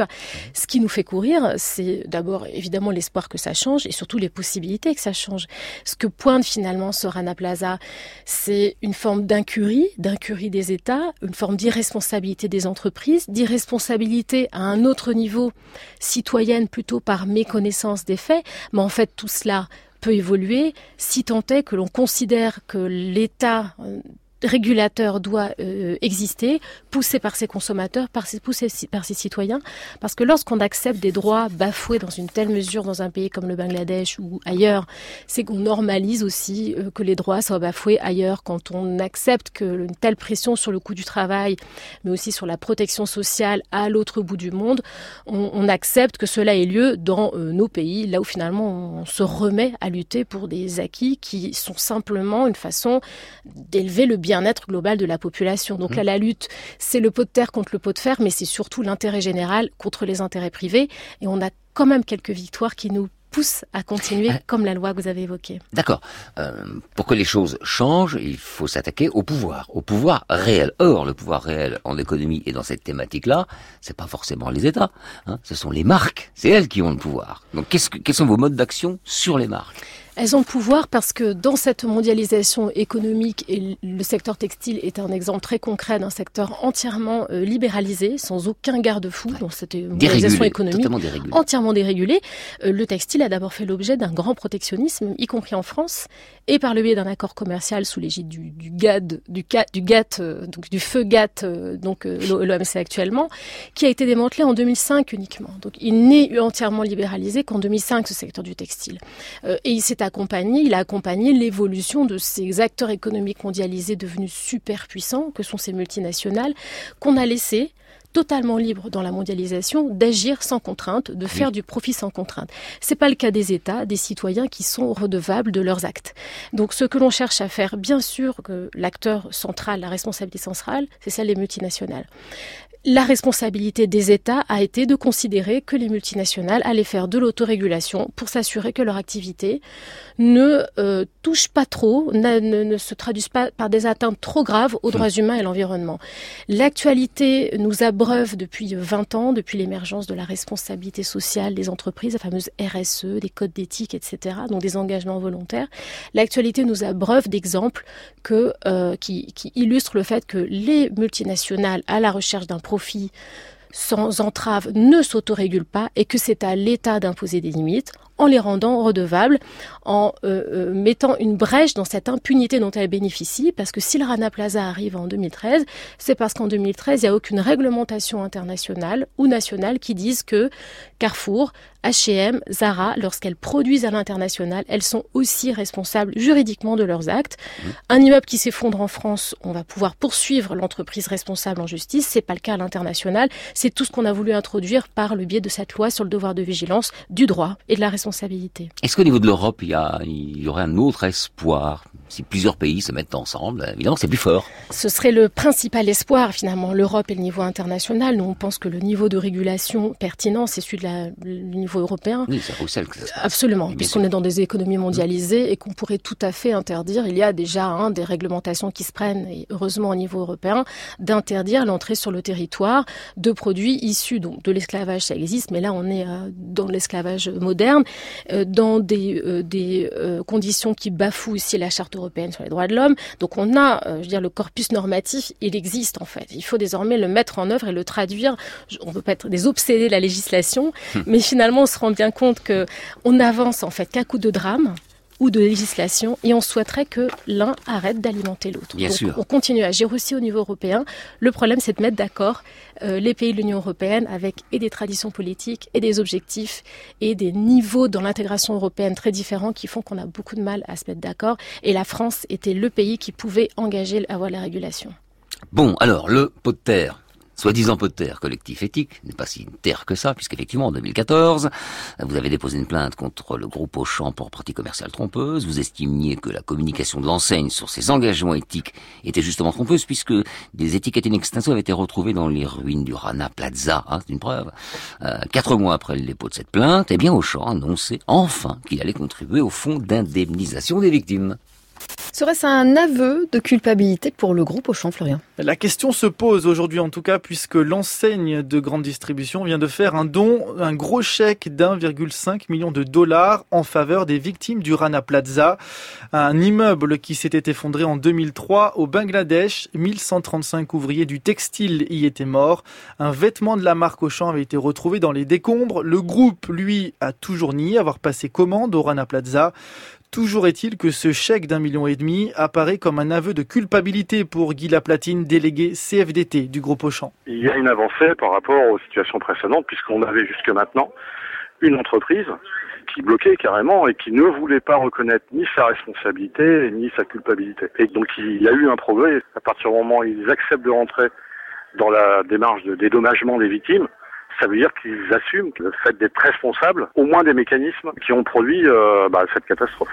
Ce qui nous fait courir, c'est d'abord évidemment l'espoir que ça change et surtout les possibilités que ça change. Ce que pointe finalement ce Rana Plaza, c'est une forme d'incurie, d'incurie des États, une forme d'irresponsabilité des entreprises, d'irresponsabilité à un autre niveau, citoyenne plutôt par méconnaissance des faits. Mais en fait, tout cela peut évoluer si tant est que l'on considère que l'État euh, régulateur doit euh, exister, poussé par ses consommateurs, par ses, par ses citoyens, parce que lorsqu'on accepte des droits bafoués dans une telle mesure dans un pays comme le Bangladesh ou ailleurs, c'est qu'on normalise aussi euh, que les droits soient bafoués ailleurs. Quand on accepte que une telle pression sur le coût du travail, mais aussi sur la protection sociale à l'autre bout du monde, on, accepte que cela ait lieu dans euh, nos pays, là où finalement on se remet à lutter pour des acquis qui sont simplement une façon d'élever le bien-être global de la population. Donc là, mmh. la lutte, c'est le pot de terre contre le pot de fer, mais c'est surtout l'intérêt général contre les intérêts privés. Et on a quand même quelques victoires qui nous poussent à continuer comme la loi que vous avez évoquée. D'accord. Euh, pour que les choses changent, il faut s'attaquer au pouvoir, au pouvoir réel. Or, le pouvoir réel en économie et dans cette thématique-là, c'est pas forcément les États. Hein, ce sont les marques. C'est elles qui ont le pouvoir. Donc, que, quels sont vos modes d'action sur les marques? Elles ont le pouvoir parce que dans cette mondialisation économique, et le secteur textile est un exemple très concret d'un secteur entièrement euh, libéralisé, sans aucun garde-fou dans cette mondialisation économique, entièrement dérégulée. Euh, le textile a d'abord fait l'objet d'un grand protectionnisme, y compris en France, et par le biais d'un accord commercial sous l'égide du, du GAD, du, du GATT, euh, donc du feu GATT, donc l'OMC actuellement, qui a été démantelé en 2005 uniquement. Donc il n'est entièrement libéralisé qu'en 2005 ce secteur du textile. et il s'est accompagné, il a accompagné l'évolution de ces acteurs économiques mondialisés devenus super puissants, que sont ces multinationales, qu'on a laissé totalement libres dans la mondialisation d'agir sans contrainte, de faire du profit sans contrainte. C'est pas le cas des États, des citoyens qui sont redevables de leurs actes. Donc ce que l'on cherche à faire, bien sûr que l'acteur central, la responsabilité centrale, c'est celle des multinationales la responsabilité des États a été de considérer que les multinationales allaient faire de l'autorégulation pour s'assurer que leur activité ne euh, touche pas trop, ne, ne, se traduise pas par des atteintes trop graves aux droits humains et l'environnement. L'actualité nous abreuve depuis 20 ans, depuis l'émergence de la responsabilité sociale des entreprises, la fameuse RSE, des codes d'éthique, etc., donc des engagements volontaires. L'actualité nous abreuve d'exemples que, euh, qui, qui illustrent le fait que les multinationales, à la recherche d'un sans entrave ne s'autorégule pas et que c'est à l'État d'imposer des limites en les rendant redevables, en euh, euh, mettant une brèche dans cette impunité dont elles bénéficient, parce que si le Rana Plaza arrive en 2013, c'est parce qu'en 2013, il n'y a aucune réglementation internationale ou nationale qui dise que Carrefour, H&M, Zara, lorsqu'elles produisent à l'international, elles sont aussi responsables juridiquement de leurs actes. Mmh. Un immeuble qui s'effondre en France, on va pouvoir poursuivre l'entreprise responsable en justice. C'est pas le cas à l'international. C'est tout ce qu'on a voulu introduire par le biais de cette loi sur le devoir de vigilance du droit et de la responsabilité est-ce qu'au niveau de l'Europe, il y, y aurait un autre espoir? Si plusieurs pays se mettent ensemble, évidemment, c'est plus fort. Ce serait le principal espoir, finalement. L'Europe et le niveau international. Nous, on pense que le niveau de régulation pertinent, c'est celui du niveau européen. Oui, c'est Bruxelles que ça Absolument, puisqu'on est dans des économies mondialisées et qu'on pourrait tout à fait interdire. Il y a déjà hein, des réglementations qui se prennent, et heureusement au niveau européen, d'interdire l'entrée sur le territoire de produits issus donc de l'esclavage. Ça existe, mais là, on est euh, dans l'esclavage moderne dans des, des conditions qui bafouent aussi la charte européenne sur les droits de l'homme. Donc on a, je veux dire, le corpus normatif, il existe en fait. Il faut désormais le mettre en œuvre et le traduire. On ne peut pas être des obsédés de la législation, hum. mais finalement on se rend bien compte que on avance en fait qu'à coup de drame ou de législation et on souhaiterait que l'un arrête d'alimenter l'autre. Bien sûr. On continue à agir aussi au niveau européen. Le problème, c'est de mettre d'accord euh, les pays de l'Union européenne avec et des traditions politiques et des objectifs et des niveaux dans l'intégration européenne très différents qui font qu'on a beaucoup de mal à se mettre d'accord. Et la France était le pays qui pouvait engager à avoir la régulation. Bon, alors, le pot de terre, soi-disant pot de terre collectif éthique, n'est pas si terre que ça, puisqu'effectivement en 2014, vous avez déposé une plainte contre le groupe Auchan pour pratique commerciale trompeuse, vous estimiez que la communication de l'enseigne sur ses engagements éthiques était justement trompeuse, puisque des étiquettes in avaient été retrouvées dans les ruines du Rana Plaza, hein, c'est une preuve. Euh, quatre mois après le dépôt de cette plainte, eh bien Auchan a annoncé enfin qu'il allait contribuer au fonds d'indemnisation des victimes. Serait-ce un aveu de culpabilité pour le groupe Auchan, Florian? La question se pose aujourd'hui en tout cas puisque l'enseigne de grande distribution vient de faire un don, un gros chèque d'1,5 million de dollars en faveur des victimes du Rana Plaza, un immeuble qui s'était effondré en 2003 au Bangladesh. 1135 ouvriers du textile y étaient morts. Un vêtement de la marque Auchan avait été retrouvé dans les décombres. Le groupe, lui, a toujours nié avoir passé commande au Rana Plaza. Toujours est-il que ce chèque d'un million et demi apparaît comme un aveu de culpabilité pour Guy Laplatine, délégué CFDT du groupe Auchan. Il y a une avancée par rapport aux situations précédentes, puisqu'on avait jusque maintenant une entreprise qui bloquait carrément et qui ne voulait pas reconnaître ni sa responsabilité ni sa culpabilité. Et donc il y a eu un progrès à partir du moment où ils acceptent de rentrer dans la démarche de dédommagement des victimes ça veut dire qu'ils assument le fait d'être responsables au moins des mécanismes qui ont produit euh, bah, cette catastrophe.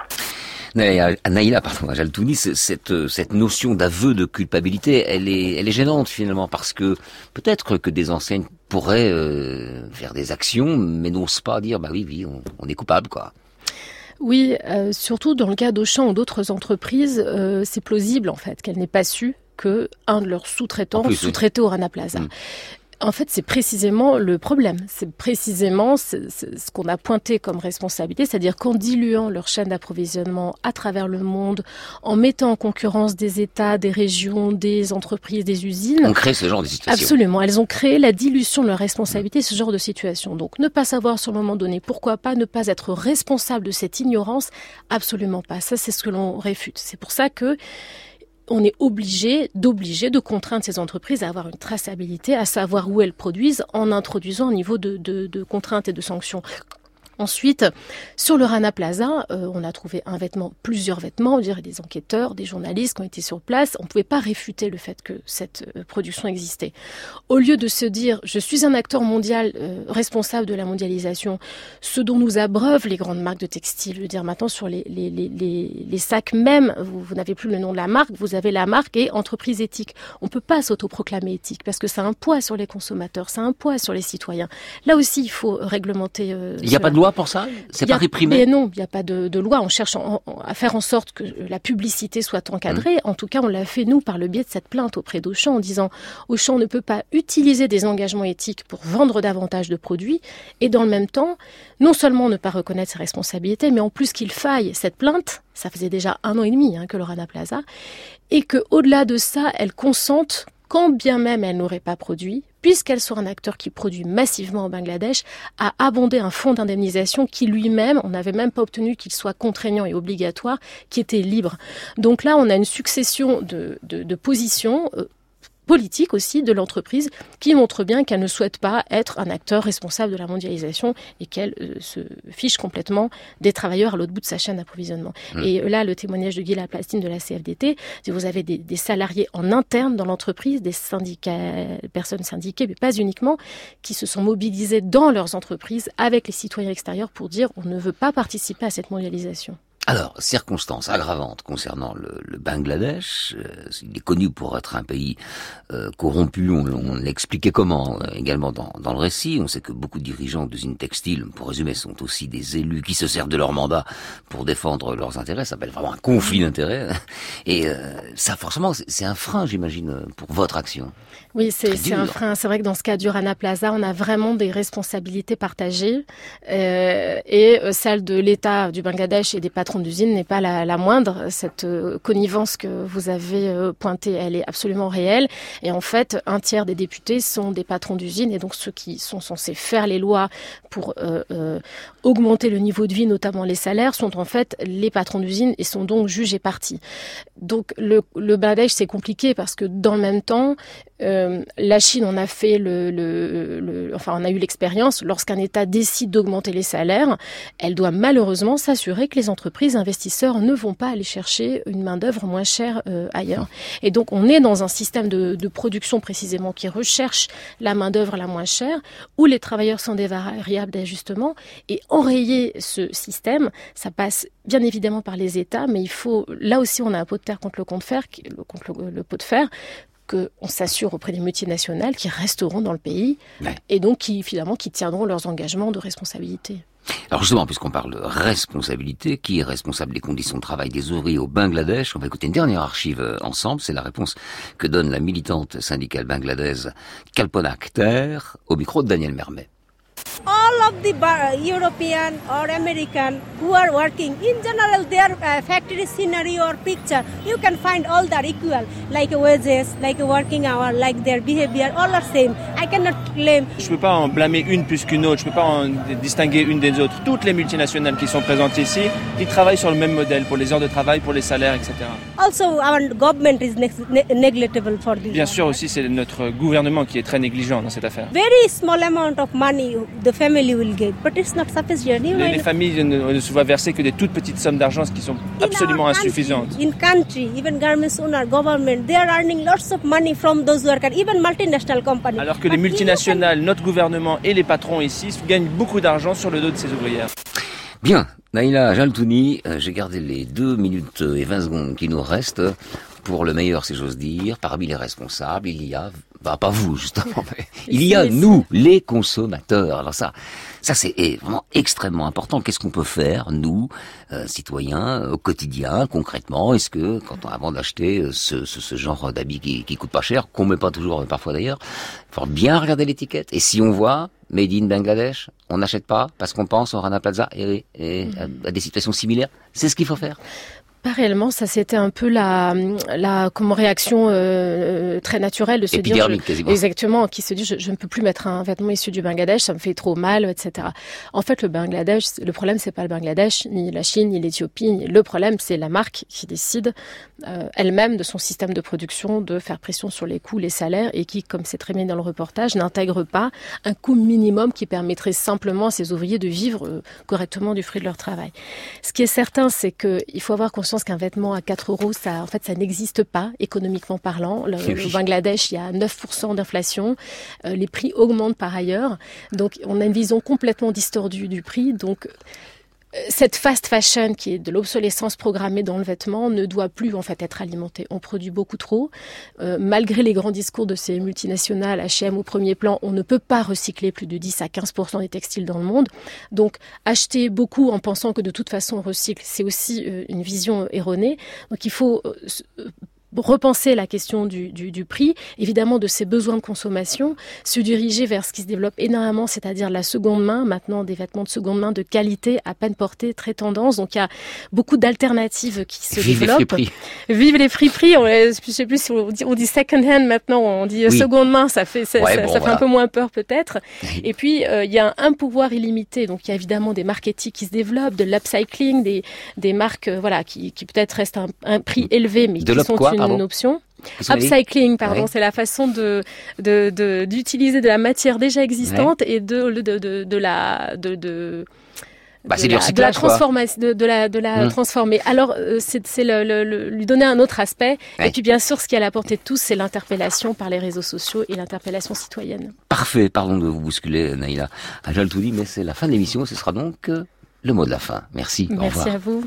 Naïla, pardon, Jaltouni, cette, cette notion d'aveu de culpabilité, elle est, elle est gênante finalement parce que peut-être que des enseignes pourraient euh, faire des actions, mais n'osent pas dire, bah oui, oui, on, est coupable, quoi. Oui, euh, surtout dans le cas d'Auchan ou d'autres entreprises, c'est plausible en fait qu'elle n'ait pas su que un de leurs sous-traitants sous-traitait au Rana Plaza. Mm. En fait, c'est précisément le problème. C'est précisément ce, qu'on a pointé comme responsabilité, c'est-à-dire qu'en diluant leur chaîne d'approvisionnement à travers le monde, en mettant en concurrence des États, des régions, des entreprises, des usines. On crée ce genre de situation. Absolument. Elles ont créé la dilution de leur responsabilité, ce genre de situation. Donc, ne pas savoir sur le moment donné, pourquoi pas ne pas être responsable de cette ignorance, absolument pas. Ça, c'est ce que l'on réfute. C'est pour ça que on est obligé d'obliger, de contraindre ces entreprises à avoir une traçabilité, à savoir où elles produisent, en introduisant un niveau de, de contraintes et de sanctions Ensuite, sur le Rana Plaza, euh, on a trouvé un vêtement, plusieurs vêtements, on dirait des enquêteurs, des journalistes qui ont été sur place. On ne pouvait pas réfuter le fait que cette euh, production existait. Au lieu de se dire, je suis un acteur mondial euh, responsable de la mondialisation, ce dont nous abreuvent les grandes marques de textiles, je veux dire maintenant sur les, les, les, les sacs même, vous, vous n'avez plus le nom de la marque, vous avez la marque et entreprise éthique. On ne peut pas s'autoproclamer éthique parce que ça a un poids sur les consommateurs, ça a un poids sur les citoyens. Là aussi, il faut réglementer. il n'y a pas de loi pour ça C'est pas réprimé Mais non, il n'y a pas de, loi. On cherche à faire en sorte que la publicité soit encadrée. Mmh. En tout cas, on l'a fait, nous, par le biais de cette plainte auprès d'Auchan, en disant Auchan ne peut pas utiliser des engagements éthiques pour vendre davantage de produits et, dans le même temps, non seulement ne pas reconnaître ses responsabilités, mais en plus qu'il faille cette plainte, ça faisait déjà un an et demi hein, que le Rana Plaza, et quau delà de ça, elle consente quand bien même elle n'aurait pas produit, puisqu'elle soit un acteur qui produit massivement au Bangladesh, à abonder un fonds d'indemnisation qui lui-même, on n'avait même pas obtenu qu'il soit contraignant et obligatoire, qui était libre. Donc là, on a une succession de, positions. Euh, politique aussi de l'entreprise qui montre bien qu'elle ne souhaite pas être un acteur responsable de la mondialisation et qu'elle euh, se fiche complètement des travailleurs à l'autre bout de sa chaîne d'approvisionnement. Mmh. Et là, le témoignage de Guy Laplastine de la CFDT, si vous avez des, des salariés en interne dans l'entreprise, des syndicats, personnes syndiquées, mais pas uniquement, qui se sont mobilisés dans leurs entreprises avec les citoyens extérieurs pour dire on ne veut pas participer à cette mondialisation. Alors, circonstance aggravante concernant le, le Bangladesh, euh, il est connu pour être un pays euh, corrompu, on, on l'expliquait comment euh, également dans, dans, le récit, on sait que beaucoup de dirigeants d'usines textiles, pour résumer, sont aussi des élus qui se servent de leur mandat pour défendre leurs intérêts, ça s'appelle vraiment un conflit d'intérêts, et ça forcément c'est un frein j'imagine pour votre action. Oui, c'est un frein, c'est vrai que dans ce cas du Rana Plaza, on a vraiment des responsabilités partagées, et celle de l'État du Bangladesh et des patrons d'usine n'est pas la, moindre. Cette euh, connivence que vous avez euh, pointée, elle est absolument réelle. Et en fait, un tiers des députés sont des patrons d'usine et donc ceux qui sont censés faire les lois pour euh, augmenter le niveau de vie, notamment les salaires, sont en fait les patrons d'usine et sont donc jugés partis. Donc le, le c'est compliqué parce que dans le même temps, la Chine en a fait le enfin on a eu l'expérience. Lorsqu'un État décide d'augmenter les salaires, elle doit malheureusement s'assurer que les entreprises investisseurs ne vont pas aller chercher une main d'œuvre moins chère euh, ailleurs. Et donc on est dans un système de, production précisément qui recherche la main d'œuvre la moins chère, où les travailleurs sont des variables d'ajustement. Et enrayer ce système, ça passe bien évidemment par les États, mais il faut là aussi on a un pot de terre contre le, contre fer, le pot de fer qu'on s'assure auprès des multinationales qui resteront dans le pays ouais. et donc qui finalement qui tiendront leurs engagements de responsabilité. Alors justement, puisqu'on parle de responsabilité, qui est responsable des conditions de travail des ouvriers au Bangladesh? On va écouter une dernière archive euh, ensemble. C'est la réponse que donne la militante syndicale bangladaise Kalpona Akhter au micro de Daniel Mermet. All of the European or American who are working, in general, their uh, factory scenery or picture, you can find all that equal, like wages, like working hour, like their behavior, all are same. I cannot claim. Je peux pas en blâmer une plus qu'une autre, je peux pas en distinguer une des autres. Toutes les multinationales qui sont présentes ici, ils travaillent sur le même modèle pour les heures de travail, pour les salaires, etc. Also, our government is ne negligible for this. Bien sûr aussi, c'est notre gouvernement qui est très négligent dans cette affaire. Very small amount of money the family will get, but it's not sufficient. You les, les familles ne, ne, se voient verser que des toutes petites sommes d'argent qui sont absolument insuffisantes. In country, even garments owner, government, they are earning lots of money from those workers, even multinational companies. Alors que les multinationales, notre gouvernement et les patrons ici gagnent beaucoup d'argent sur le dos de ces ouvrières. Bien, Naïla Jaltouni, euh, j'ai gardé les 2 minutes et 20 secondes qui nous restent pour le meilleur, si j'ose dire. Parmi les responsables, il y a, bah, pas vous, justement, mais il y a nous, les consommateurs. Alors ça, ça c'est vraiment extrêmement important. Qu'est-ce qu'on peut faire, nous, euh, citoyens, au quotidien, concrètement? Est-ce que, quand on, avant d'acheter ce, ce, ce, genre d'habits qui, qui coûte pas cher, qu'on met pas toujours, parfois d'ailleurs, il faut bien regarder l'étiquette. Et si on voit Made in Bangladesh, on n'achète pas parce qu'on pense au Rana Plaza et, et à, à des situations similaires. C'est ce qu'il faut faire. Pas réellement, ça c'était un peu la, la comme réaction euh, très naturelle de se dire je, quasiment. exactement, qui se dit je, je, ne peux plus mettre un vêtement issu du Bangladesh, ça me fait trop mal, etc. En fait, le Bangladesh, le problème c'est pas le Bangladesh, ni la Chine, ni l'Éthiopie, le problème c'est la marque qui décide euh, elle-même de son système de production de faire pression sur les coûts, les salaires et qui, comme c'est très bien dans le reportage, n'intègre pas un coût minimum qui permettrait simplement à ces ouvriers de vivre euh, correctement du fruit de leur travail. Ce qui est certain, c'est qu'il faut avoir conscience qu'un vêtement à 4 euros, ça, en fait, ça n'existe pas économiquement parlant. Le, oui. Au Bangladesh, il y a 9% d'inflation. Euh, les prix augmentent par ailleurs. Donc, on a une vision complètement distordue du prix. Donc, cette fast fashion qui est de l'obsolescence programmée dans le vêtement ne doit plus en fait être alimentée. On produit beaucoup trop. Euh, malgré les grands discours de ces multinationales, H&M au premier plan, on ne peut pas recycler plus de 10 à 15% des textiles dans le monde. Donc acheter beaucoup en pensant que de toute façon on recycle, c'est aussi euh, une vision erronée. Donc il faut euh, repenser la question du, du, du, prix, évidemment de ses besoins de consommation, se diriger vers ce qui se développe énormément, c'est-à-dire la seconde main, maintenant des vêtements de seconde main de qualité, à peine portée, très tendance. Donc il y a beaucoup d'alternatives qui se Vive développent. Les Vive les friperies. On, je sais plus si on dit, on dit second hand maintenant, on dit oui. seconde main, ça fait ça, ouais, ça, bon, ça fait un peu moins peur peut-être. Et puis euh, il y a un pouvoir illimité. Donc il y a évidemment des marketing qui se développent, de l'upcycling, des, des marques euh, voilà qui, qui peut-être restent un, un prix élevé, mais de qui sont quoi, une pardon option. Upcycling, pardon, ouais. c'est la façon de d'utiliser de, de, de, la matière déjà existante ouais. et de, de, la de, bah, la, de la transformation, de, de, la, de la mmh. transformer. Alors, euh, c'est le, le, le, lui donner un autre aspect. Ouais. Et puis, bien sûr, ce qui est à la portée de tous, c'est l'interpellation par les réseaux sociaux et l'interpellation citoyenne. Parfait. Pardon de vous bousculer, Naïla. Ajal tout dit, mais c'est la fin de l'émission. Ce sera donc euh, le mot de la fin. Merci. Merci à vous.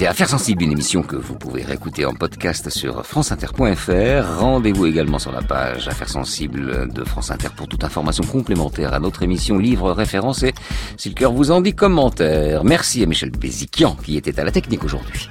C'était Affaires Sensibles, une émission que vous pouvez réécouter en podcast sur franceinter.fr. Rendez-vous également sur la page Affaires Sensibles de France Inter pour toute information complémentaire à notre émission livre référencé. Si le cœur vous en dit, commentaire. Merci à Michel Béziquian qui était à la technique aujourd'hui.